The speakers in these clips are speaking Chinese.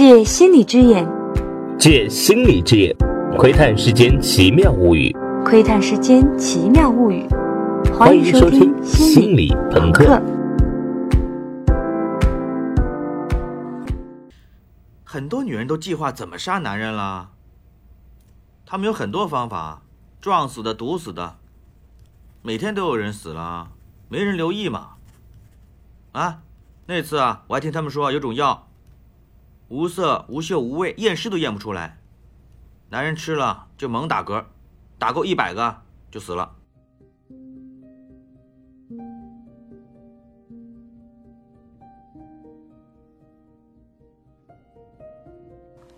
借心理之眼，借心理之眼，窥探世间奇妙物语。窥探世间奇妙物语。欢迎收听心理朋克。很多女人都计划怎么杀男人了，他们有很多方法，撞死的、毒死的，每天都有人死了，没人留意嘛。啊，那次啊，我还听他们说有种药，无色、无嗅、无味，验尸都验不出来，男人吃了就猛打嗝，打够一百个就死了。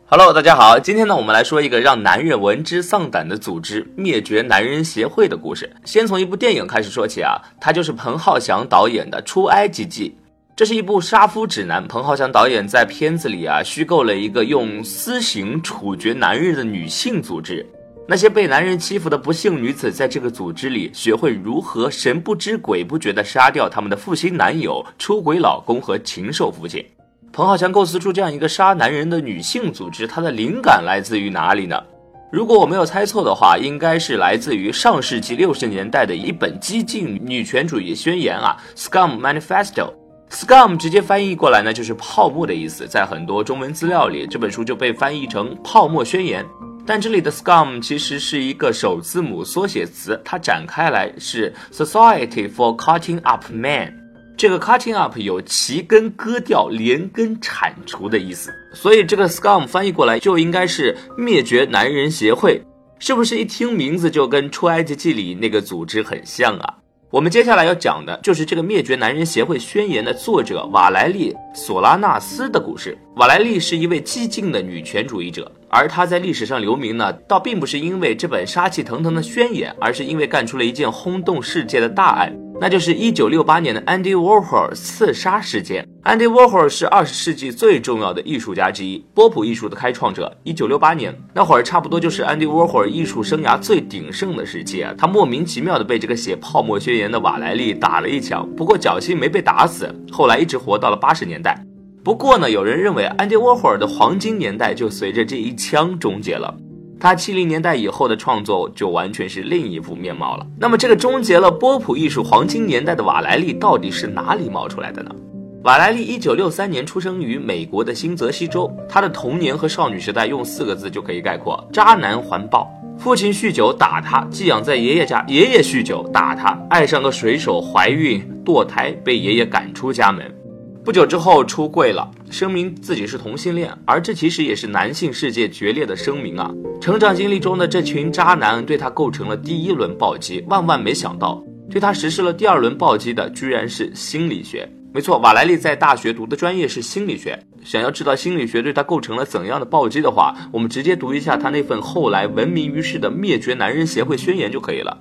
Hello，大家好，今天呢，我们来说一个让男人闻之丧胆的组织——灭绝男人协会的故事。先从一部电影开始说起啊，它就是彭浩翔导演的《出埃及记》。这是一部杀夫指南。彭浩翔导演在片子里啊，虚构了一个用私刑处决男人的女性组织。那些被男人欺负的不幸女子，在这个组织里学会如何神不知鬼不觉地杀掉他们的负心男友、出轨老公和禽兽父亲。彭浩翔构思出这样一个杀男人的女性组织，它的灵感来自于哪里呢？如果我没有猜错的话，应该是来自于上世纪六十年代的一本激进女权主义宣言啊，《Scum Manifesto》。Scum 直接翻译过来呢，就是泡沫的意思。在很多中文资料里，这本书就被翻译成泡沫宣言。但这里的 Scum 其实是一个首字母缩写词，它展开来是 Society for Cutting Up Men。这个 cutting up 有齐根割掉、连根铲除的意思，所以这个 scum 翻译过来就应该是灭绝男人协会，是不是一听名字就跟出埃及记里那个组织很像啊？我们接下来要讲的就是这个灭绝男人协会宣言的作者瓦莱丽·索拉纳斯的故事。瓦莱丽是一位激进的女权主义者，而她在历史上留名呢，倒并不是因为这本杀气腾腾的宣言，而是因为干出了一件轰动世界的大案。那就是一九六八年的 Andy Warhol 刺杀事件。Andy Warhol 是二十世纪最重要的艺术家之一，波普艺术的开创者。一九六八年那会儿，差不多就是 Andy Warhol 艺术生涯最鼎盛的时期啊。他莫名其妙的被这个写泡沫宣言的瓦莱丽打了一枪，不过侥幸没被打死，后来一直活到了八十年代。不过呢，有人认为 Andy Warhol 的黄金年代就随着这一枪终结了。他七零年代以后的创作就完全是另一副面貌了。那么，这个终结了波普艺术黄金年代的瓦莱丽到底是哪里冒出来的呢？瓦莱丽一九六三年出生于美国的新泽西州，他的童年和少女时代用四个字就可以概括：渣男环抱。父亲酗酒打他，寄养在爷爷家，爷爷酗酒打他，爱上个水手，怀孕堕胎，被爷爷赶出家门。不久之后出柜了，声明自己是同性恋，而这其实也是男性世界决裂的声明啊！成长经历中的这群渣男对他构成了第一轮暴击，万万没想到，对他实施了第二轮暴击的居然是心理学。没错，瓦莱丽在大学读的专业是心理学。想要知道心理学对他构成了怎样的暴击的话，我们直接读一下他那份后来闻名于世的灭绝男人协会宣言就可以了。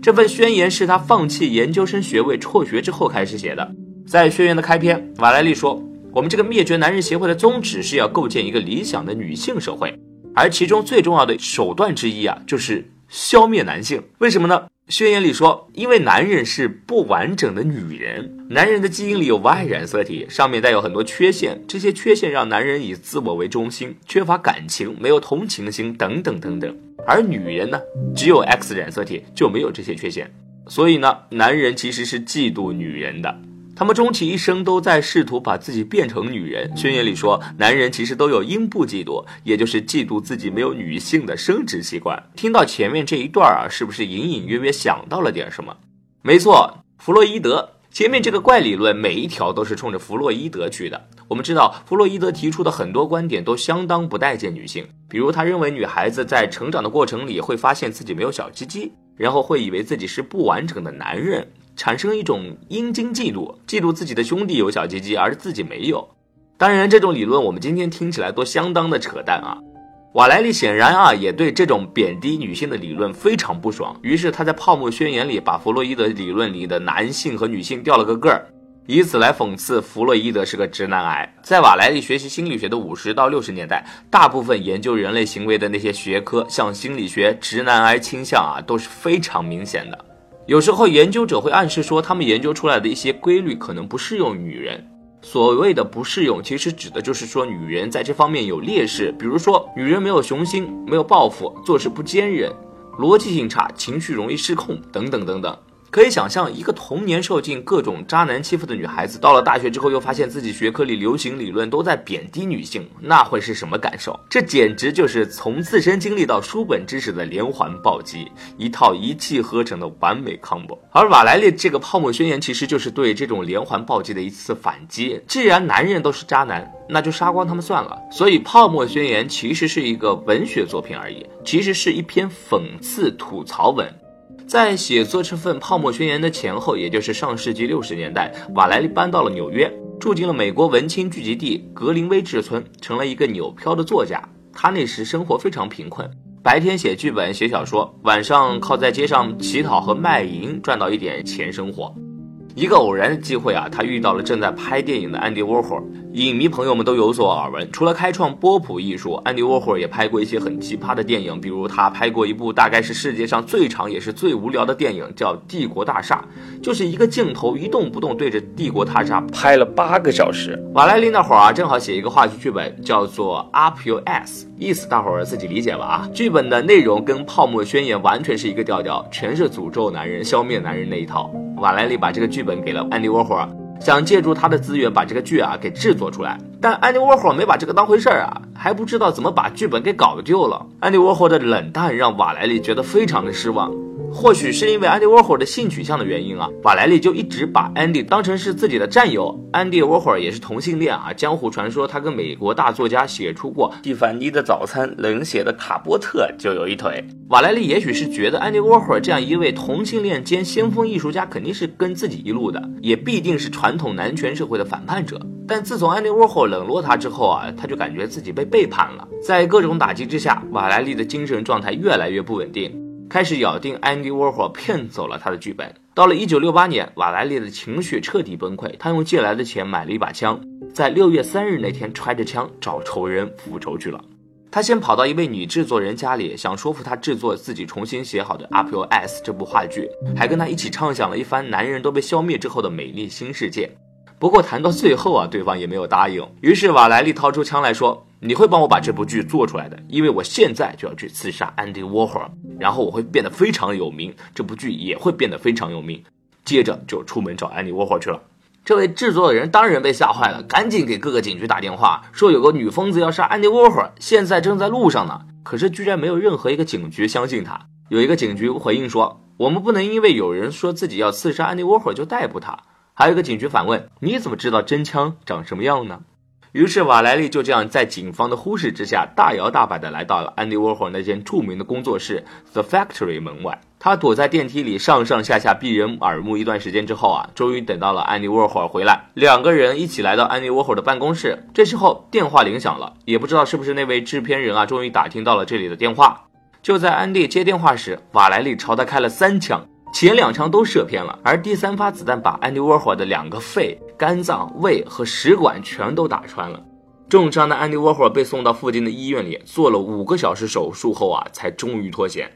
这份宣言是他放弃研究生学位辍学之后开始写的。在宣言的开篇，瓦莱丽说：“我们这个灭绝男人协会的宗旨是要构建一个理想的女性社会，而其中最重要的手段之一啊，就是消灭男性。为什么呢？宣言里说，因为男人是不完整的女人，男人的基因里有 Y 染色体，上面带有很多缺陷，这些缺陷让男人以自我为中心，缺乏感情，没有同情心，等等等等。而女人呢，只有 X 染色体，就没有这些缺陷，所以呢，男人其实是嫉妒女人的。”他们终其一生都在试图把自己变成女人。宣言里说，男人其实都有阴部嫉妒，也就是嫉妒自己没有女性的生殖器官。听到前面这一段啊，是不是隐隐约约想到了点什么？没错，弗洛伊德。前面这个怪理论每一条都是冲着弗洛伊德去的。我们知道，弗洛伊德提出的很多观点都相当不待见女性，比如他认为女孩子在成长的过程里会发现自己没有小鸡鸡，然后会以为自己是不完整的男人。产生一种阴茎嫉妒，嫉妒自己的兄弟有小鸡鸡，而自己没有。当然，这种理论我们今天听起来都相当的扯淡啊。瓦莱丽显然啊也对这种贬低女性的理论非常不爽，于是他在《泡沫宣言》里把弗洛伊德理论里的男性和女性调了个个儿，以此来讽刺弗洛伊德是个直男癌。在瓦莱丽学习心理学的五十到六十年代，大部分研究人类行为的那些学科，像心理学，直男癌倾向啊都是非常明显的。有时候研究者会暗示说，他们研究出来的一些规律可能不适用女人。所谓的不适用，其实指的就是说女人在这方面有劣势，比如说女人没有雄心，没有抱负，做事不坚韧，逻辑性差，情绪容易失控，等等等等。可以想象，一个童年受尽各种渣男欺负的女孩子，到了大学之后，又发现自己学科里流行理论都在贬低女性，那会是什么感受？这简直就是从自身经历到书本知识的连环暴击，一套一气呵成的完美 combo。而瓦莱丽这个泡沫宣言，其实就是对这种连环暴击的一次反击。既然男人都是渣男，那就杀光他们算了。所以，泡沫宣言其实是一个文学作品而已，其实是一篇讽刺吐槽文。在写作这份泡沫宣言的前后，也就是上世纪六十年代，瓦莱丽搬到了纽约，住进了美国文青聚集地格林威治村，成了一个纽漂的作家。他那时生活非常贫困，白天写剧本、写小说，晚上靠在街上乞讨和卖淫赚到一点钱生活。一个偶然的机会啊，他遇到了正在拍电影的安迪沃霍尔。影迷朋友们都有所耳闻，除了开创波普艺术，安迪沃霍尔也拍过一些很奇葩的电影，比如他拍过一部大概是世界上最长也是最无聊的电影，叫《帝国大厦》，就是一个镜头一动不动对着帝国大厦拍了八个小时。瓦莱丽那会儿啊，正好写一个话剧剧本，叫做 Up Your Ass，意思大伙儿自己理解吧啊。剧本的内容跟泡沫宣言完全是一个调调，全是诅咒男人、消灭男人那一套。瓦莱丽把这个剧本给了安迪沃霍尔。想借助他的资源把这个剧啊给制作出来，但安迪沃霍尔没把这个当回事儿啊，还不知道怎么把剧本给搞丢了。安迪沃霍尔的冷淡让瓦莱丽觉得非常的失望。或许是因为安迪沃霍尔的性取向的原因啊，瓦莱丽就一直把 Andy 当成是自己的战友。Andy Warhol 也是同性恋啊，江湖传说他跟美国大作家写出过《蒂凡尼的早餐》冷血的卡波特就有一腿。瓦莱丽也许是觉得安迪沃霍尔这样一位同性恋兼先锋艺术家肯定是跟自己一路的，也必定是传统男权社会的反叛者。但自从安迪沃霍尔冷落他之后啊，他就感觉自己被背叛了。在各种打击之下，瓦莱丽的精神状态越来越不稳定。开始咬定安迪沃霍尔骗走了他的剧本。到了一九六八年，瓦莱丽的情绪彻底崩溃，他用借来的钱买了一把枪，在六月三日那天揣着枪找仇人复仇去了。他先跑到一位女制作人家里，想说服她制作自己重新写好的《Up Your Ass》这部话剧，还跟她一起畅想了一番男人都被消灭之后的美丽新世界。不过谈到最后啊，对方也没有答应。于是瓦莱丽掏出枪来说。你会帮我把这部剧做出来的，因为我现在就要去刺杀安迪沃霍尔，然后我会变得非常有名，这部剧也会变得非常有名。接着就出门找安迪沃霍尔去了。这位制作的人当然被吓坏了，赶紧给各个警局打电话，说有个女疯子要杀安迪沃霍尔，现在正在路上呢。可是居然没有任何一个警局相信他。有一个警局回应说，我们不能因为有人说自己要刺杀安迪沃霍尔就逮捕他。还有一个警局反问，你怎么知道真枪长什么样呢？于是瓦莱丽就这样在警方的忽视之下，大摇大摆地来到了安迪沃霍尔那间著名的工作室 The Factory 门外。他躲在电梯里上上下下避人耳目一段时间之后啊，终于等到了安迪沃霍尔回来。两个人一起来到安迪沃霍尔的办公室。这时候电话铃响了，也不知道是不是那位制片人啊，终于打听到了这里的电话。就在安迪接电话时，瓦莱丽朝他开了三枪。前两枪都射偏了，而第三发子弹把安迪沃霍尔的两个肺、肝脏、胃和食管全都打穿了。重伤的安迪沃霍尔被送到附近的医院里，做了五个小时手术后啊，才终于脱险。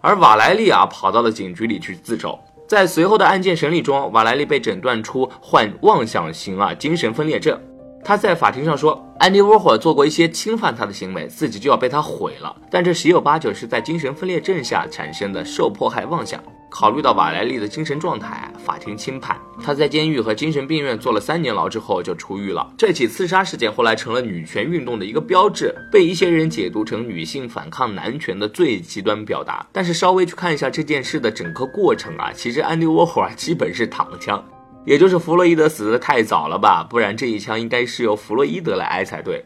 而瓦莱丽啊，跑到了警局里去自首。在随后的案件审理中，瓦莱丽被诊断出患妄想型啊精神分裂症。他在法庭上说，安迪沃霍尔做过一些侵犯他的行为，自己就要被他毁了。但这十有八九是在精神分裂症下产生的受迫害妄想。考虑到瓦莱丽的精神状态，法庭轻判他在监狱和精神病院坐了三年牢之后就出狱了。这起刺杀事件后来成了女权运动的一个标志，被一些人解读成女性反抗男权的最极端表达。但是稍微去看一下这件事的整个过程啊，其实安迪沃霍尔基本是躺枪，也就是弗洛伊德死的太早了吧，不然这一枪应该是由弗洛伊德来挨才对。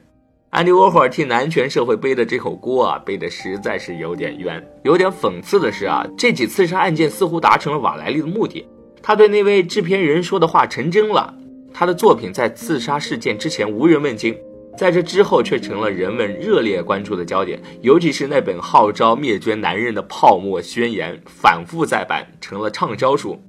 安迪沃霍尔替男权社会背的这口锅啊，背的实在是有点冤。有点讽刺的是啊，这起刺杀案件似乎达成了瓦莱丽的目的，他对那位制片人说的话成真了。他的作品在刺杀事件之前无人问津，在这之后却成了人们热烈关注的焦点。尤其是那本号召灭绝男人的泡沫宣言，反复再版，成了畅销书。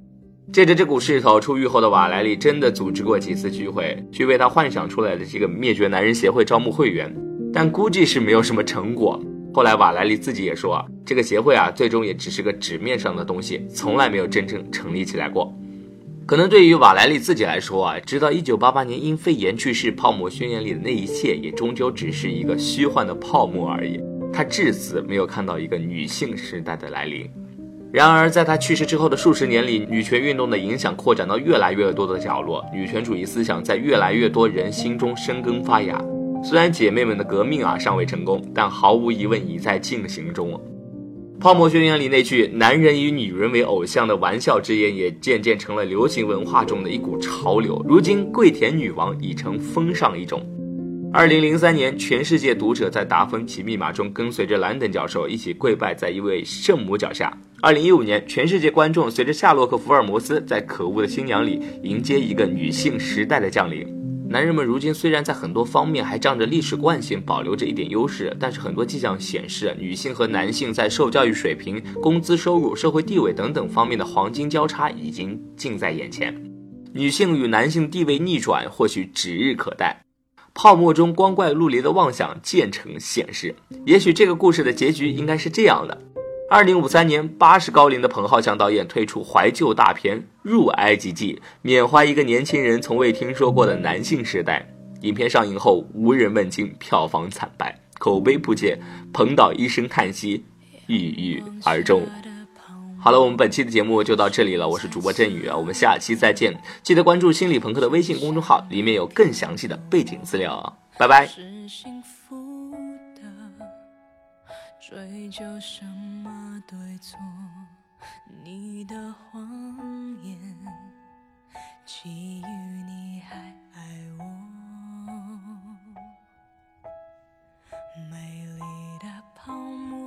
借着这股势头，出狱后的瓦莱丽真的组织过几次聚会，去为他幻想出来的这个灭绝男人协会招募会员，但估计是没有什么成果。后来瓦莱丽自己也说，这个协会啊，最终也只是个纸面上的东西，从来没有真正成立起来过。可能对于瓦莱丽自己来说啊，直到一九八八年因肺炎去世，泡沫宣言里的那一切也终究只是一个虚幻的泡沫而已。他至死没有看到一个女性时代的来临。然而，在他去世之后的数十年里，女权运动的影响扩展到越来越多的角落，女权主义思想在越来越多人心中生根发芽。虽然姐妹们的革命啊尚未成功，但毫无疑问已在进行中。泡沫宣言里那句“男人以女人为偶像”的玩笑之言，也渐渐成了流行文化中的一股潮流。如今，跪舔女王已成风尚一种。二零零三年，全世界读者在《达芬奇密码》中跟随着兰登教授一起跪拜在一位圣母脚下。二零一五年，全世界观众随着夏洛克·福尔摩斯在《可恶的新娘》里迎接一个女性时代的降临。男人们如今虽然在很多方面还仗着历史惯性保留着一点优势，但是很多迹象显示，女性和男性在受教育水平、工资收入、社会地位等等方面的黄金交叉已经近在眼前。女性与男性地位逆转或许指日可待。泡沫中光怪陆离的妄想渐成现实。也许这个故事的结局应该是这样的。二零五三年，八十高龄的彭浩翔导演推出怀旧大片《入埃及记》，缅怀一个年轻人从未听说过的男性时代。影片上映后无人问津，票房惨败，口碑不减。彭导一声叹息，郁郁而终。好了，我们本期的节目就到这里了。我是主播振宇啊，我们下期再见。记得关注心理朋克的微信公众号，里面有更详细的背景资料啊。拜拜。追究什么对错？你的谎言，基于你还爱我。美丽的泡沫。